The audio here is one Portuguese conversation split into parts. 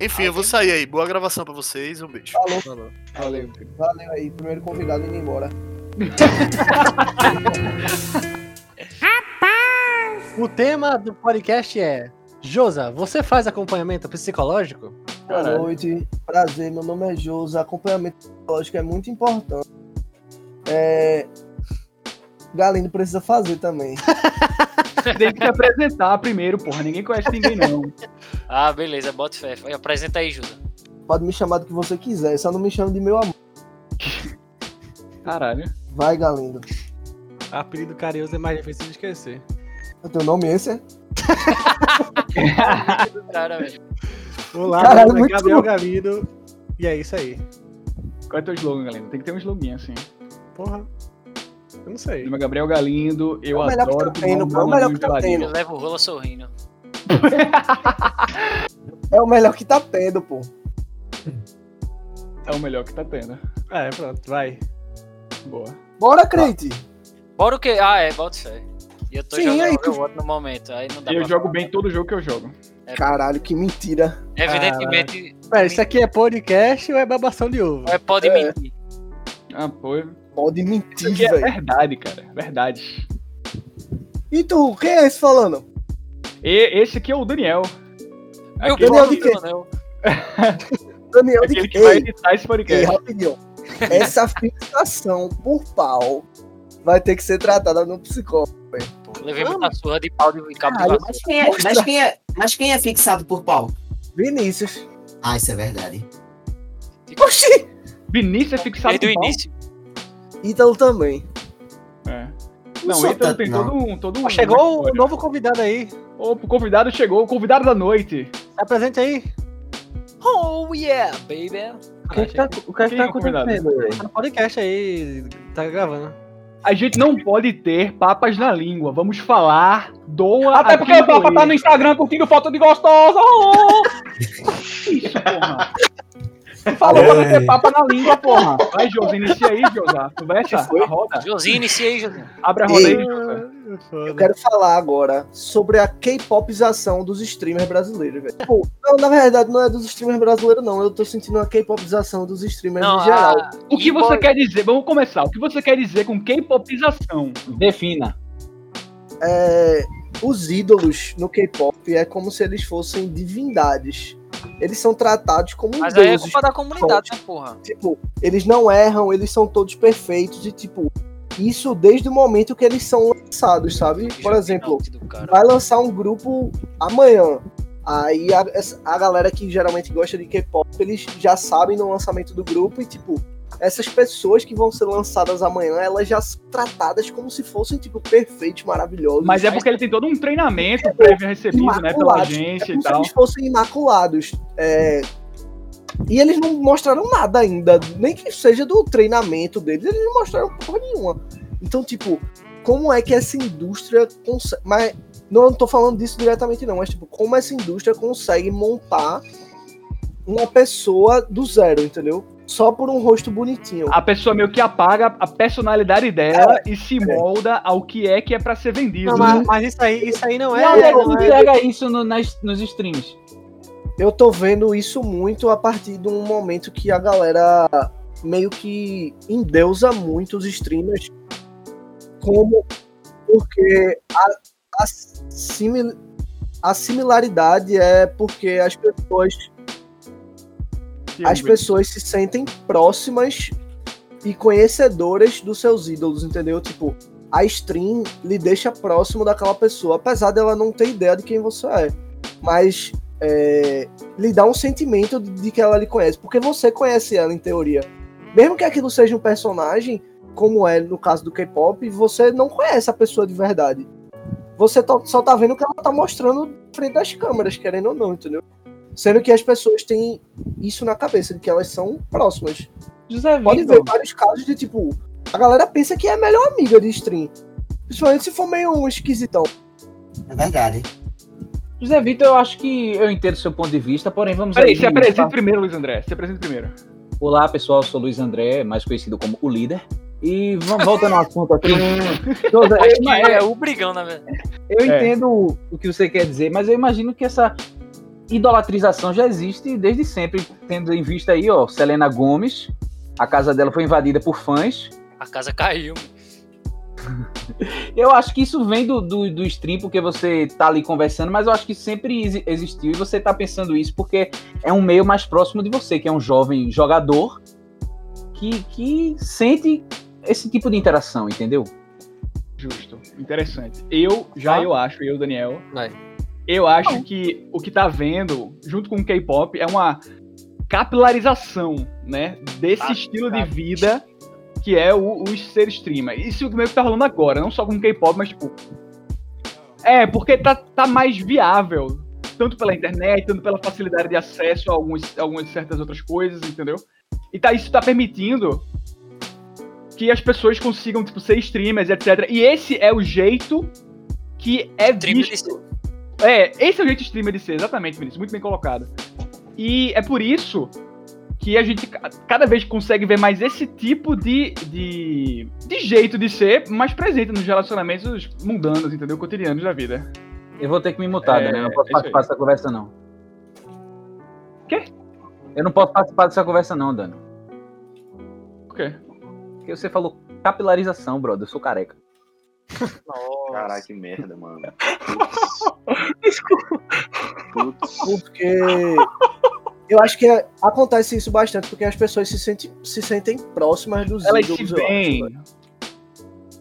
Enfim, eu vou sair aí. Boa gravação pra vocês. Um beijo. Falou. Falou. Valeu. Valeu aí. Primeiro convidado indo embora. O tema do podcast é Josa, você faz acompanhamento psicológico? Boa Caralho. noite. Prazer, meu nome é Josa. Acompanhamento psicológico é muito importante. É... Galindo precisa fazer também. Tem que se apresentar primeiro, porra. Ninguém conhece ninguém, não. Ah, beleza, bota fé. Vai, Apresenta aí, Juda. Pode me chamar do que você quiser, só não me chame de meu amor. Caralho. Vai, Galindo. Apelido carinhoso é mais difícil de esquecer. O teu nome é esse? Cara, velho. Olá, Caralho, meu nome é muito Gabriel bom. Galindo. E é isso aí. Qual é teu slogan, galera? Tem que ter um slogan assim. Porra. Eu não sei. É Gabriel Galindo, eu É o melhor que adoro tá tendo, é o melhor que tá tendo. Leva o rola sorrindo. É o melhor que tá tendo, pô. É o melhor que tá tendo. É, pronto, vai. Boa. Bora, crente. Bora o quê? Ah, é, bota fé. E eu tô Sim, jogando aí o tu- outro no momento, aí não dá E eu jogo falar. bem todo jogo que eu jogo. Caralho, que mentira. Evidentemente, Pera, isso aqui é podcast ou é babação de ovo? é pode É. mentir. Ah, pô. Pode Isso mentir, aqui é velho. verdade, cara. Verdade. E tu, quem é esse falando? E esse aqui é o Daniel. Meu Aquele, Daniel de quê? do anel. Daniel de aquele que Ei, vai editar esse Ei, podcast. rapidinho. Essa fixação por pau vai ter que ser tratada no psicólogo. Pô, levei muita surra de pau de cabo de Caralho. vassoura. Mas quem, é, mas, quem é, mas quem é fixado por pau? Vinícius. Ah, isso é verdade. Oxi! Vinícius é fixado Desde o pau? início. Ítalo também. É. Não então tanto, tem não. todo um. Todo um Ó, chegou o novo convidado aí. O convidado chegou, o convidado da noite. Se apresente aí. Oh yeah, baby. O que, que tá, o que, que Quem tá é o convidado? acontecendo? Tá no podcast aí, tá gravando. A gente não pode ter papas na língua. Vamos falar do. Até porque o Papa tá no Instagram curtindo foto de gostosa. Oh! Isso, porra. Falou pra não ter papa na língua, porra. Vai, Josi, inicia aí, Josa. Conversa, a roda. Josinho, inicia aí, Josinho. Abre a roda Ei. aí, Josa. Eu quero falar agora sobre a K-popização dos streamers brasileiros, velho. Pô, não, na verdade, não é dos streamers brasileiros, não. Eu tô sentindo uma K-popização dos streamers Não, em geral. a... O que você quer dizer? Vamos começar. O que você quer dizer com K-popização? Defina. É, os ídolos no K-pop é como se eles fossem divindades. Eles são tratados como Mas aí é deuses. culpa da comunidade, né, porra? Tipo, eles não erram, eles são todos perfeitos e, tipo, isso desde o momento que eles são lançados, sabe? Por exemplo, vai lançar um grupo amanhã. Aí a, a galera que geralmente gosta de K-pop, eles já sabem no lançamento do grupo e, tipo, essas pessoas que vão ser lançadas amanhã, elas já são tratadas como se fossem, tipo, perfeitos, maravilhosos. Mas é porque ele tem todo um treinamento prévio recebido, né, pela agência É e como se tal. eles fossem imaculados. É, E eles não mostraram nada ainda, nem que seja do treinamento deles, eles não mostraram porra nenhuma. Então, tipo, como é que essa indústria consegue. Mas não tô falando disso diretamente, não, mas tipo, como essa indústria consegue montar uma pessoa do zero, entendeu? Só por um rosto bonitinho. A pessoa meio que apaga a personalidade dela e se molda ao que é que é pra ser vendido. Não, mas, mas isso aí, isso aí não é. Não, nego, não é- pega isso no- nas, nos streams. Eu tô vendo isso muito a partir de um momento que a galera meio que endeusa muito os streamers como porque a, a, simil- a similaridade é porque as pessoas as pessoas se sentem próximas e conhecedoras dos seus ídolos, entendeu? Tipo, a stream lhe deixa próximo daquela pessoa, apesar dela não ter ideia de quem você é. Mas é, lhe dá um sentimento de, que ela lhe conhece, porque você conhece ela em teoria. Mesmo que aquilo seja um personagem, como é no caso do K-pop, você não conhece a pessoa de verdade. Você to- só tá vendo o que ela tá mostrando frente das câmeras, querendo ou não, entendeu? Sendo que as pessoas têm isso na cabeça, de que elas são próximas. José Pode Vitor, ver vários casos de tipo, a galera pensa que é a melhor amiga de stream. Principalmente se for meio um esquisitão. É verdade. José Vitor, eu acho que eu entendo o seu ponto de vista, porém vamos Peraí, aí- se apresenta primeiro, Luiz André. Se apresenta primeiro. Olá, pessoal, eu sou Luiz André, mais conhecido como o líder. E vamos voltando ao assunto aqui. José, Acho eu, que é o brigão, né, velho? eu É. entendo o que você quer dizer, mas eu imagino que essa idolatrização já existe desde sempre, tendo em vista aí, ó, Selena Gomes, a casa dela foi invadida por fãs. A casa caiu. Eu acho que isso vem do, do, do stream, porque você tá ali conversando, mas eu acho que sempre exi- existiu e você tá pensando isso porque é um meio mais próximo de você, que é um jovem jogador que, que sente esse tipo de interação, entendeu? Justo. Interessante. Eu, já Tá. eu acho, eu, Daniel, Vai. Eu acho que o que tá vendo, junto com o K-pop, é uma capilarização, né? Desse Ah, estilo cara. de vida que é o, o ser streamer. Isso meio que tá rolando agora, não só com o K-pop, mas tipo. É, porque tá, tá mais viável. Tanto pela internet, tanto pela facilidade de acesso a alguns, algumas certas outras coisas, entendeu? E tá, isso tá permitindo que as pessoas consigam, tipo, ser streamers, etc. E esse é o jeito que é visto. É, esse é o jeito streamer de ser, exatamente, Vinícius. Muito bem colocado. E é por isso que a gente ca- cada vez consegue ver mais esse tipo de, de, de jeito de ser mais presente nos relacionamentos mundanos, entendeu? Cotidianos da vida. Eu vou ter que me mutar, É, né? Eu não posso é participar aí. dessa conversa, não. Quê? Eu não posso participar dessa conversa, não, Dano. Por quê? Porque você falou capilarização, brother. Eu sou careca. Caralho, que merda, mano. Porque eu acho que é- acontece isso bastante porque as pessoas se sentem, se sentem próximas dos Elas ídolos. velho.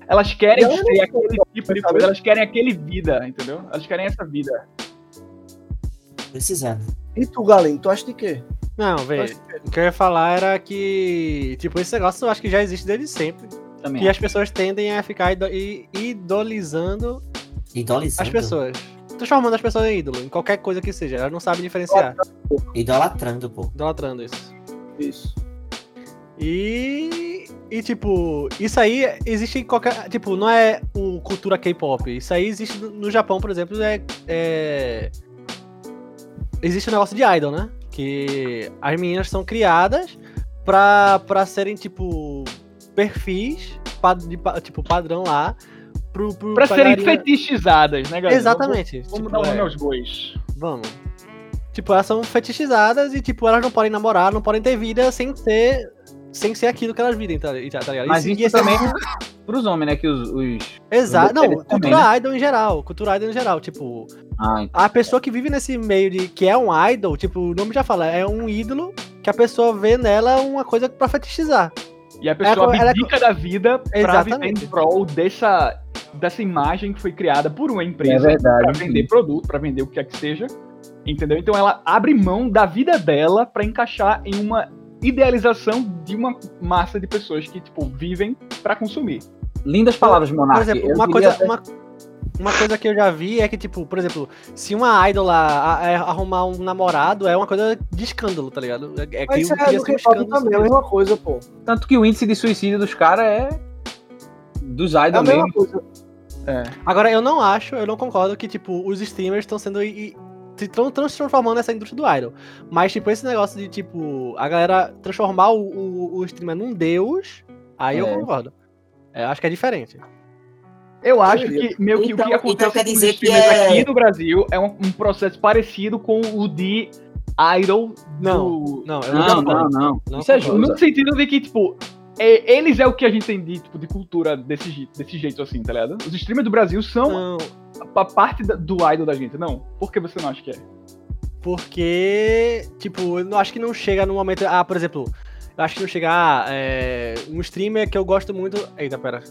Elas querem elas ser aquele tipo de coisa, elas querem aquele vida, entendeu? Elas querem essa vida. Precisando. E tu, Galinho, tu acha de quê? Não, velho. O que eu ia falar era que, tipo, esse negócio eu acho que já existe desde sempre. Também. E as pessoas tendem a ficar idolizando Idolizando. as pessoas. Transformando as pessoas em ídolo, em qualquer coisa que seja. Elas não sabem diferenciar. Idolatrando, pô. Idolatrando isso. Isso. E. E, tipo, isso aí existe em qualquer. Tipo, não é o cultura K-pop. Isso aí existe no- Japão, por exemplo. É, é- Existe o negócio de idol, né? Que as meninas são criadas pra, pra serem, tipo, perfis de, tipo, padrão lá. Pro, pro, Pra serem galerinha- fetichizadas, né, galera? Exatamente. Vamos, tipo, dar nome é. aos bois. Vamos. Tipo, elas são fetichizadas e, tipo, elas não podem namorar, não podem ter vida sem ser. Sem ser aquilo que elas vivem, tá, tá tá ligado? Mas isso também pros homens, né? Que os. os... Exato. Não, mulheres cultura também, idol em geral. Cultura idol em geral. Tipo, Ah, a pessoa que vive nesse meio de. que é um idol, tipo, o nome já fala, é um ídolo que a pessoa vê nela uma coisa pra fetichizar. E a pessoa Ela- ela- abdica da vida pra Exatamente. viver em prol dessa, dessa imagem que foi criada por uma É empresa verdade. pra vender produto, pra vender o que quer que seja. Entendeu? Então ela abre mão da vida dela pra encaixar em uma idealização de uma massa de pessoas que, tipo, vivem pra consumir. Lindas palavras, Monark. Por exemplo, uma coisa, uma, uma coisa que eu já vi é que, tipo, por exemplo, se uma idol lá a- é arrumar um namorado, é uma coisa de escândalo, tá ligado? É, é que isso é ser um escândalo também, é a mesma coisa, pô. Tanto que o índice de suicídio dos caras é. Dos É a idols mesma mesmo. coisa. Agora, eu não acho, eu não concordo que, tipo, os streamers estão sendo. i- se tão transformando nessa indústria do idol. Mas, tipo, esse negócio de, tipo, a galera transformar o, o, o streamer num deus, aí eu É. concordo. É, acho que é diferente. Eu acho que meio que o Então- que acontece então quer dizer que streamers é- aqui no Brasil é um, um processo parecido com o de idol Não, do... Não, eu Não, não, não, não. Não Isso é justo. No sentido de que, tipo, é- eles é o que a gente tem de, tipo, de cultura desse, desse jeito assim, tá ligado? Os streamers do Brasil são Não, a parte da- do idol da gente, não? Por que você não acha que é? porque, tipo, eu não- acho que não chega no momento. Ah, por exemplo, eu acho que não chega. Ah, é, um streamer que eu gosto muito. Eita, pera.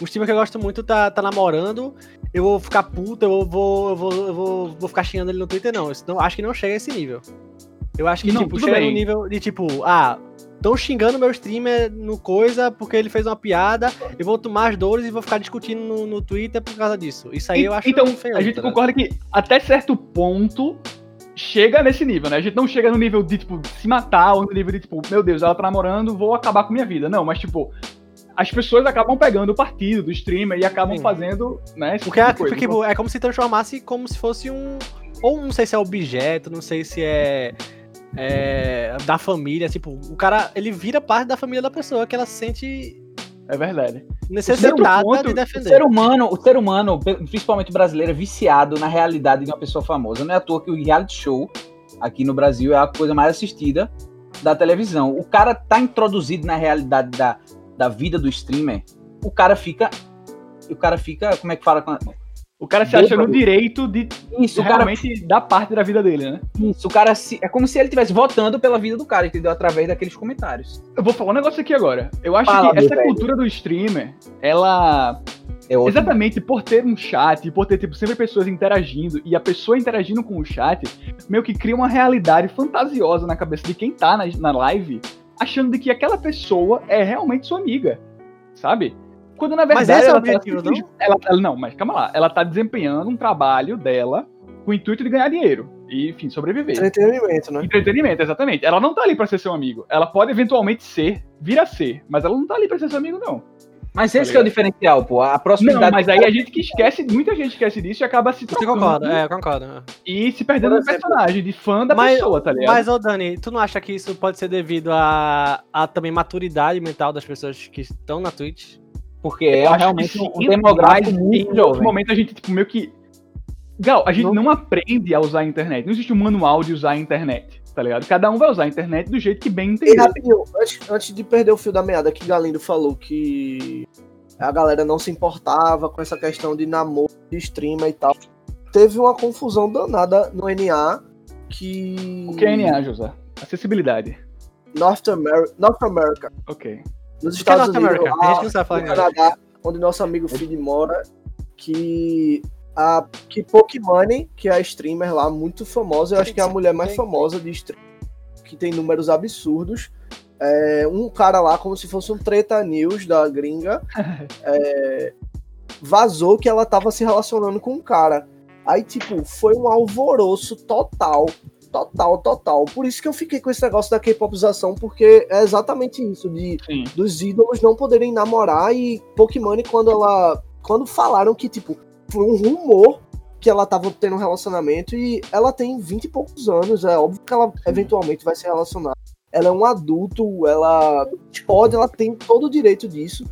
Um streamer que eu gosto muito tá, tá namorando. Eu vou ficar puto, eu vou, eu vou, eu vou, vou ficar xingando ele no Twitter, não. Isso não. Acho que não chega a esse nível. Eu acho que, Não, tipo, chega bem. no nível de tipo, ah, estão xingando meu streamer no coisa porque ele fez uma piada. Eu vou tomar as dores e vou ficar discutindo no, no Twitter por causa disso. Isso aí eu acho então, feio, a gente tá concorda que até certo ponto chega nesse nível, né? A gente não chega no nível de, tipo, se matar ou no nível de, tipo, meu Deus, ela tá namorando, vou acabar com minha vida. Não, mas, tipo, as pessoas acabam pegando o partido do streamer e acabam Sim. fazendo, né? Porque tipo é, de coisa. tipo, é como se transformasse como se fosse um. Ou não sei se é objeto, não sei se é. é, da família. Tipo, o cara ele vira parte da família da pessoa que ela se sente. É verdade. necessitada ponto, de O defender. ser humano, o ser humano, principalmente o brasileiro, é viciado na realidade de uma pessoa famosa. Não é à toa que o reality show aqui no Brasil é a coisa mais assistida da televisão. O cara tá introduzido na realidade da, da vida do streamer, o cara fica. O cara fica. Como é que fala? O cara se acha no direito de Isso, o cara realmente dar parte da vida dele, né? Isso, o cara se- é como se ele estivesse votando pela vida do cara, entendeu? Através daqueles comentários. Eu vou falar um negócio aqui agora. Eu acho Fala, que essa velho. cultura do streamer, ela. É. Exatamente por ter um chat, por ter tipo, sempre pessoas interagindo, e a pessoa interagindo com o chat, meio que cria uma realidade fantasiosa na cabeça de quem tá na, na live, achando que aquela pessoa é realmente sua amiga. Sabe? Quando na verdade. Mas esse é o ela tá objetivo, simples- Ela, ela- não, mas calma lá. Ela tá desempenhando um trabalho dela com o intuito de ganhar dinheiro. E, enfim, sobreviver. Entretenimento, né? Entretenimento, exatamente. Ela não tá ali pra ser seu amigo. Ela pode eventualmente ser, vir a ser, mas ela não tá ali pra ser seu amigo, não. Mas Tá esse que é o diferencial, pô. A proximidade. Não, mas aí a gente que esquece, muita gente esquece disso e acaba se Você trocando concorda? É, eu concordo. é. e se perdendo no personagem, de fã da Mas- pessoa, tá ligado? Mas, ô Dani, tu não acha que isso pode ser devido a, a também maturidade mental das pessoas que estão na Twitch? Porque é Eu acho realmente que um demográfico muito jovem. momento a gente, tipo, meio que. Gal, a gente Não- não... aprende a usar a internet. Não existe um manual de usar a internet, tá ligado? Cada um vai usar a internet do jeito que bem E entender. rapidinho, antes, antes de perder o fio da meada, que Galindo falou que a galera não se importava com essa questão de namoro, de streamer e tal. Teve uma confusão danada no NA que. O que é NA, José? Acessibilidade. North, Amer North America. Ok. Nos é Estados North Unidos, lá, no. Canadá, onde nosso amigo Fid mora, que a que Pokimane, que é a streamer lá, muito famosa, eu acho que é a mulher mais famosa de stream, que tem números absurdos. É, um cara lá, como se fosse um treta news da gringa, é, vazou que ela tava se relacionando com um cara. Aí, tipo, foi um alvoroço total. Total, total. Por isso que eu fiquei com esse negócio da K-popização, porque é exatamente isso, de Sim. dos ídolos não poderem namorar e Pokémon quando ela quando falaram que tipo foi um rumor que ela tava tendo um relacionamento e ela tem 20 e poucos anos, é óbvio que ela eventualmente vai se relacionar. Ela é um adulto, ela pode, ela tem todo o direito disso.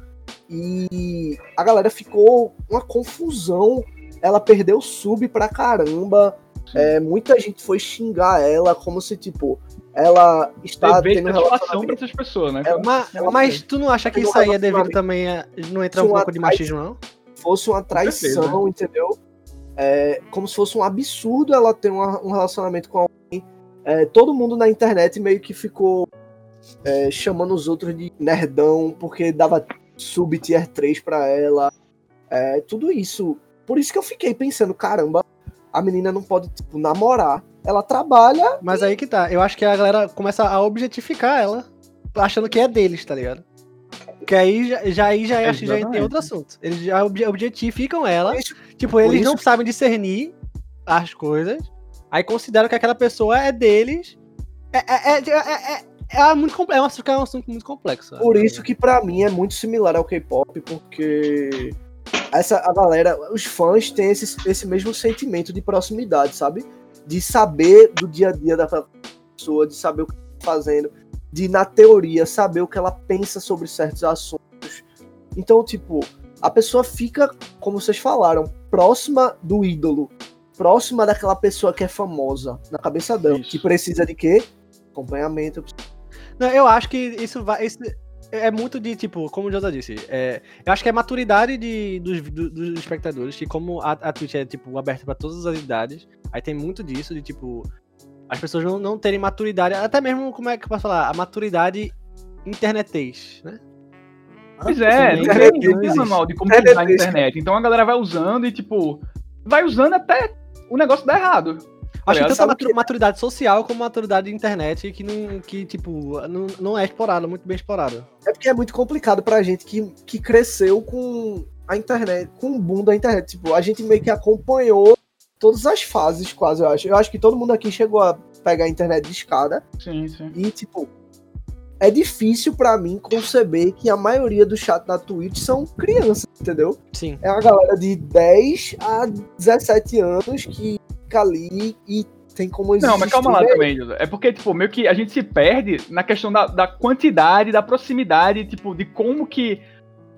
E a galera ficou uma confusão. Ela perdeu sub pra caramba. É, muita gente foi xingar ela como se tipo ela está Teve tendo pra relacionamento essas pessoas, né? É, Mas, Ela mas tu não acha que isso aí é devido também a. Não entra um uma pouco de machismo, não? Fosse uma traição, entendeu? É, como se fosse um absurdo ela ter uma- um relacionamento com alguém. É, todo mundo na internet meio que ficou é, chamando os outros de nerdão, porque dava sub tier 3 pra ela. É, tudo isso. Por isso que eu fiquei pensando, caramba, a menina não pode, tipo, namorar. Ela trabalha. Mas aí que tá. Eu acho que a galera começa a objetificar ela, achando que é deles, tá ligado? Que aí já, já, aí já, acho que já tem outro assunto. Eles já obje- objetificam ela. Isso- Tipo, eles isso- não sabem discernir as coisas. Aí consideram que aquela pessoa é deles. É, é, é, é, é- é muito complexo. É um assunto- é um muito complexo. Por isso que pra mim é muito similar ao K-pop, porque essa a galera, os fãs têm esse, esse mesmo sentimento de proximidade, sabe? De saber do dia a dia daquela pessoa, de saber o que tá fazendo, de na teoria saber o que ela pensa sobre certos assuntos. Então, tipo, a pessoa fica, como vocês falaram, próxima do ídolo, próxima daquela pessoa que é famosa na cabeça dela, Isso. que precisa de quê? Acompanhamento, Não, eu acho que isso vai. Isso é muito de, tipo, como o José disse. é, eu acho que é maturidade de, dos, do- dos espectadores, que como a, a Twitch é, tipo, aberta pra todas as idades, aí tem muito disso, de, tipo, as pessoas não, não terem maturidade, até mesmo, como é que eu posso falar? A maturidade internetês, né? Pois é, não internet tem, manual de como Internet usar a internet. Então a galera vai usando e, tipo, vai usando até o negócio dar errado. Acho que ligado? tanto a maturidade social como a maturidade de internet que, não, que tipo, não, não é explorada, muito bem explorada. É porque é muito complicado pra gente que, que cresceu com a internet, com o boom da internet. Tipo, a gente meio que acompanhou todas as fases, quase, eu acho. Eu acho que todo mundo aqui chegou a pegar a internet de escada. Sim, sim. E, tipo, é difícil pra mim conceber que a maioria do chat da Twitch são crianças, entendeu? Sim. É uma galera de 10 a 17 anos que fica ali e tem como existir. Não, mas calma lá também, José. É porque, tipo, meio que a gente se perde na questão da, da quantidade, da proximidade, tipo, de como que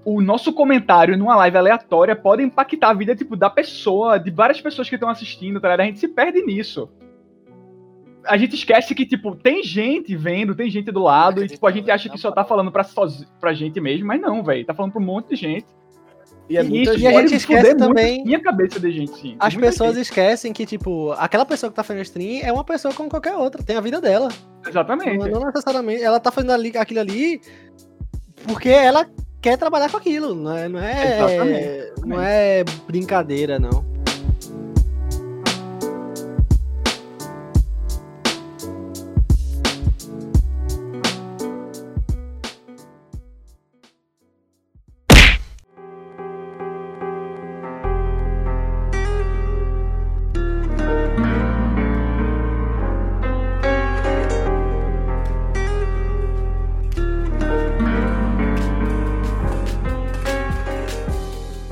o nosso comentário numa live aleatória pode impactar a vida, tipo, da pessoa, de várias pessoas que estão assistindo, tá ligado? A gente se perde nisso. A gente esquece que, tipo, tem gente vendo, tem gente do lado, e, tipo, a gente acha que só tá falando pra, sozi- pra gente mesmo, mas não, velho. Tá falando pra um monte de gente. E é muita isso gente. E a gente esquece também- Minha cabeça de gente, sim. As pessoas gente. esquecem que, tipo, aquela pessoa que tá fazendo stream é uma pessoa como qualquer outra, tem a vida dela. Exatamente. Não, não necessariamente. Ela tá fazendo ali, aquilo ali porque ela quer trabalhar com aquilo. Não é, não é, Exatamente. não é brincadeira, não.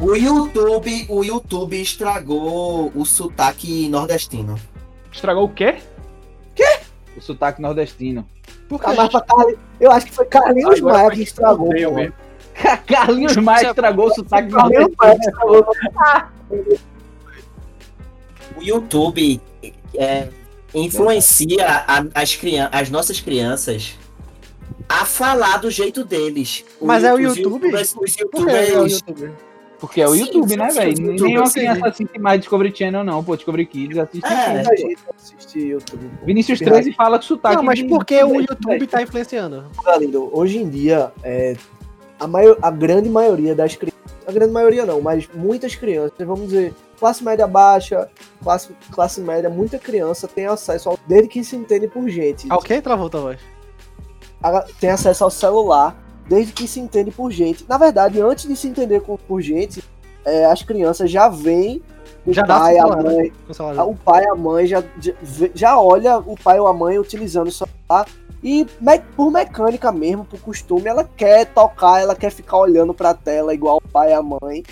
O YouTube, o YouTube estragou o sotaque nordestino. Estragou o quê? O sotaque nordestino. Ah, a mas gente- Carli- Eu acho que foi Carlinhos Agora Maia que estragou. Carlinhos Maia estragou o sotaque Carlinhos nordestino. Maia que estragou. O YouTube é, influencia a- as, crian as nossas crianças a falar do jeito deles. Mas é o os YouTube? youtubers- Os Por que é o youtubers YouTube? Porque é o Sim, YouTube, né, sim, velho? sim, Nem YouTube, uma sim. criança assiste mais Discovery Channel, não. Pô, Discovery Kids assiste. É. gente assiste YouTube. pô. Vinícius 13 fala com sotaque. Não, mas de- por que o YouTube tá influenciando? Galindo, hoje em dia, é, a, maior, a grande maioria das crianças, a grande maioria não, mas muitas crianças, vamos dizer, classe média baixa, classe, classe média, muita criança tem acesso ao, desde que se entende por gente, Ah, ok? Travou tua voz. a- tem acesso ao celular, desde que se entende por gente. Na verdade, antes de se entender por gente, é, as crianças já veem o Já pai, a celular, né? mãe, Com o pai e a mãe já, já, olha o pai ou a mãe utilizando o celular e por mecânica mesmo, por costume, ela quer tocar, ela quer ficar olhando pra tela igual o pai e a mãe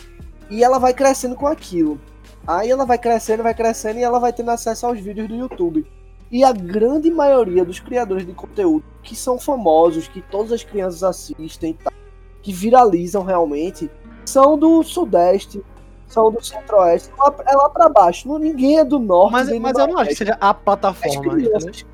e ela vai crescendo com aquilo. Aí ela vai crescendo, vai crescendo e ela vai tendo acesso aos vídeos do YouTube. E a grande maioria dos criadores de conteúdo que são famosos, que todas as crianças assistem, tá, que viralizam realmente, são do Sudeste, são do Centro-Oeste, é lá, pra baixo. Não, ninguém é do Norte. Mas, mas eu não acho que seja a plataforma. crianças.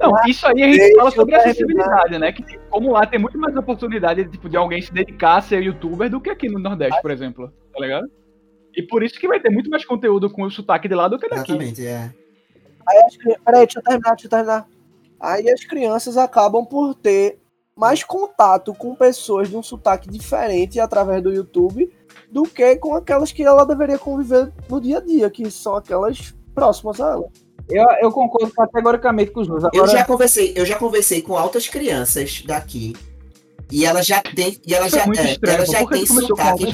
Não, isso aí a gente Deixa fala sobre acessibilidade, né? Que como lá tem muito mais oportunidade tipo, de alguém se dedicar a ser youtuber do que aqui no Nordeste, por exemplo. Tá ligado? E por isso que vai ter muito mais conteúdo com o sotaque de lá do que daqui. Exatamente, é. Aí as Peraí, deixa eu terminar, deixa eu terminar. Aí as crianças acabam por ter mais contato com pessoas de um sotaque diferente através do YouTube do que com aquelas que ela deveria conviver no dia a dia, que são aquelas próximas a ela. Eu, eu concordo categoricamente com os dois. Eu Agora, já conversei, eu já conversei com altas crianças daqui. E ela já tem, e ela Isso é já, é, estranho. ela já tem sotaque,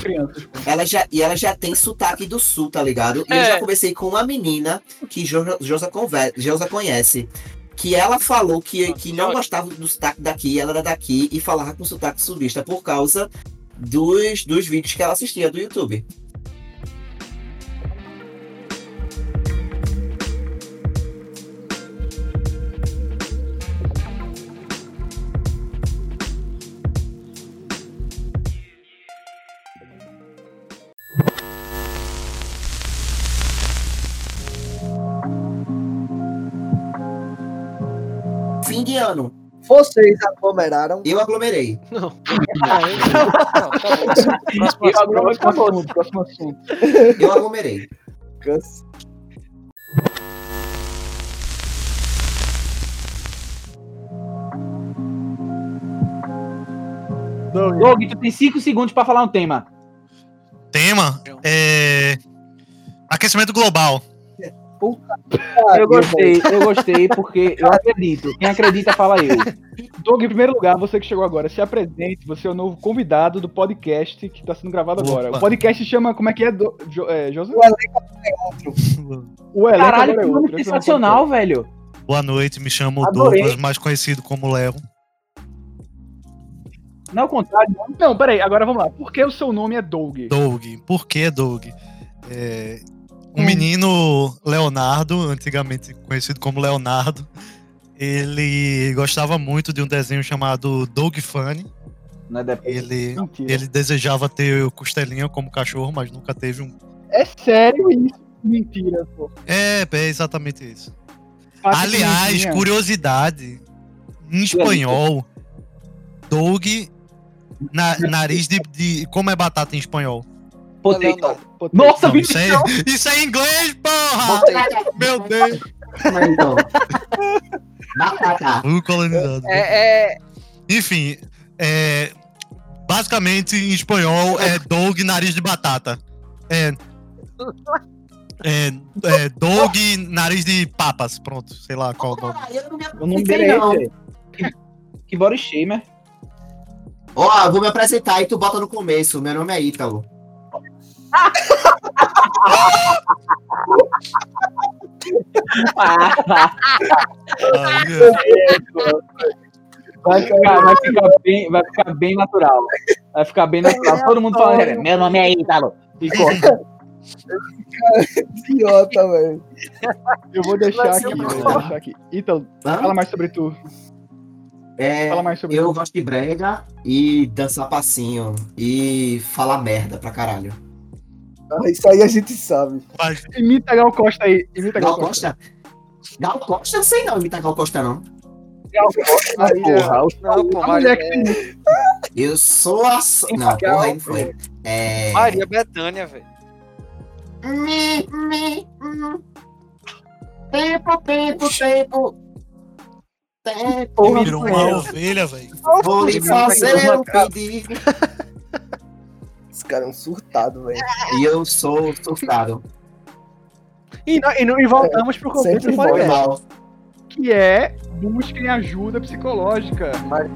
ela já, e ela já tem sotaque do sul, tá ligado? E eu É. já conversei com uma menina que Josa, Josa, Josa conhece. Que ela falou que, que não gostava do sotaque daqui, ela era daqui e falava com sotaque sulista por causa dos, dos vídeos que ela assistia do YouTube. Fim de ano, Vocês aglomeraram. eu aglomerei. Não. Eu aglomerei. Cansa. Doug, tu tem 5 segundos pra falar um tema. Tema é. Aquecimento global. Eu gostei, eu gostei, porque eu acredito. Quem acredita, fala eu. Doug, em primeiro lugar, você que chegou agora, se apresente. Você é o novo convidado do podcast que está sendo gravado agora. Opa. O podcast chama. Como é que é, do, jo, é José? O elenco é outro. O elenco Caralho, agora é que outro. É um sensacional, velho. Boa noite, me chamo Adorei. Douglas, mais conhecido como Léo. Não é o contrário. Não, peraí, agora vamos lá. Por que o seu nome é Doug? Doug. Por que Doug? É, um menino Leonardo, antigamente conhecido como Leonardo, ele gostava muito de um desenho chamado Doug Funny. Não é depois. Ele, Mentira. ele desejava ter o costelinha como cachorro, mas nunca teve um. É sério isso? Mentira, pô. É, é exatamente isso. Pata Aliás, pequenininha. curiosidade. Em espanhol, Doug. Na, nariz de, de. Como é batata em espanhol? Potato. Potato. Nossa, Não, bicho! isso, é, isso é inglês, porra! Meu Deus! Então. Batata. Colonizado. É, é, Enfim, é, basicamente em espanhol é Doug nariz de batata. É, é, é Doug nariz de papas. Pronto, sei lá qual o nome. Eu não me O nome apresentei, dele é não. Que body shamer. Ó, vou me apresentar e tu bota no começo. Meu nome é Ítalo. Vai ficar, vai ficar bem, vai ficar bem natural. Vai ficar bem natural. Todo mundo falando, "É, meu nome é Ítalo. E corta. Idiota, velho. Eu vou deixar aqui, vou deixar aqui. Ítalo, Hã? fala mais sobre tu. É, Fala mais sobre eu tu. gosto de brega e dançar passinho e falar merda pra caralho. Ah, Isso aí a gente sabe. Mas, Imita Gal Costa aí. Imita Gal Gal Costa. Costa? Gal Costa? Eu sei não imitar Gal Costa, não. Aí, Porra, o não, pô, A Maria, mulher que tem Eu sou a... so- Não, porra, aí não foi. É... Maria Bethânia, velho. Mi, mi, hum. Tempo, tempo, tempo. Tempo. virou uma ovelha, velho. Vou lhe fazer um pedido. Esse cara é um surtado, velho. E eu sou surtado. E, não- e, não- e voltamos pro conceito do que é busquem ajuda psicológica. Mas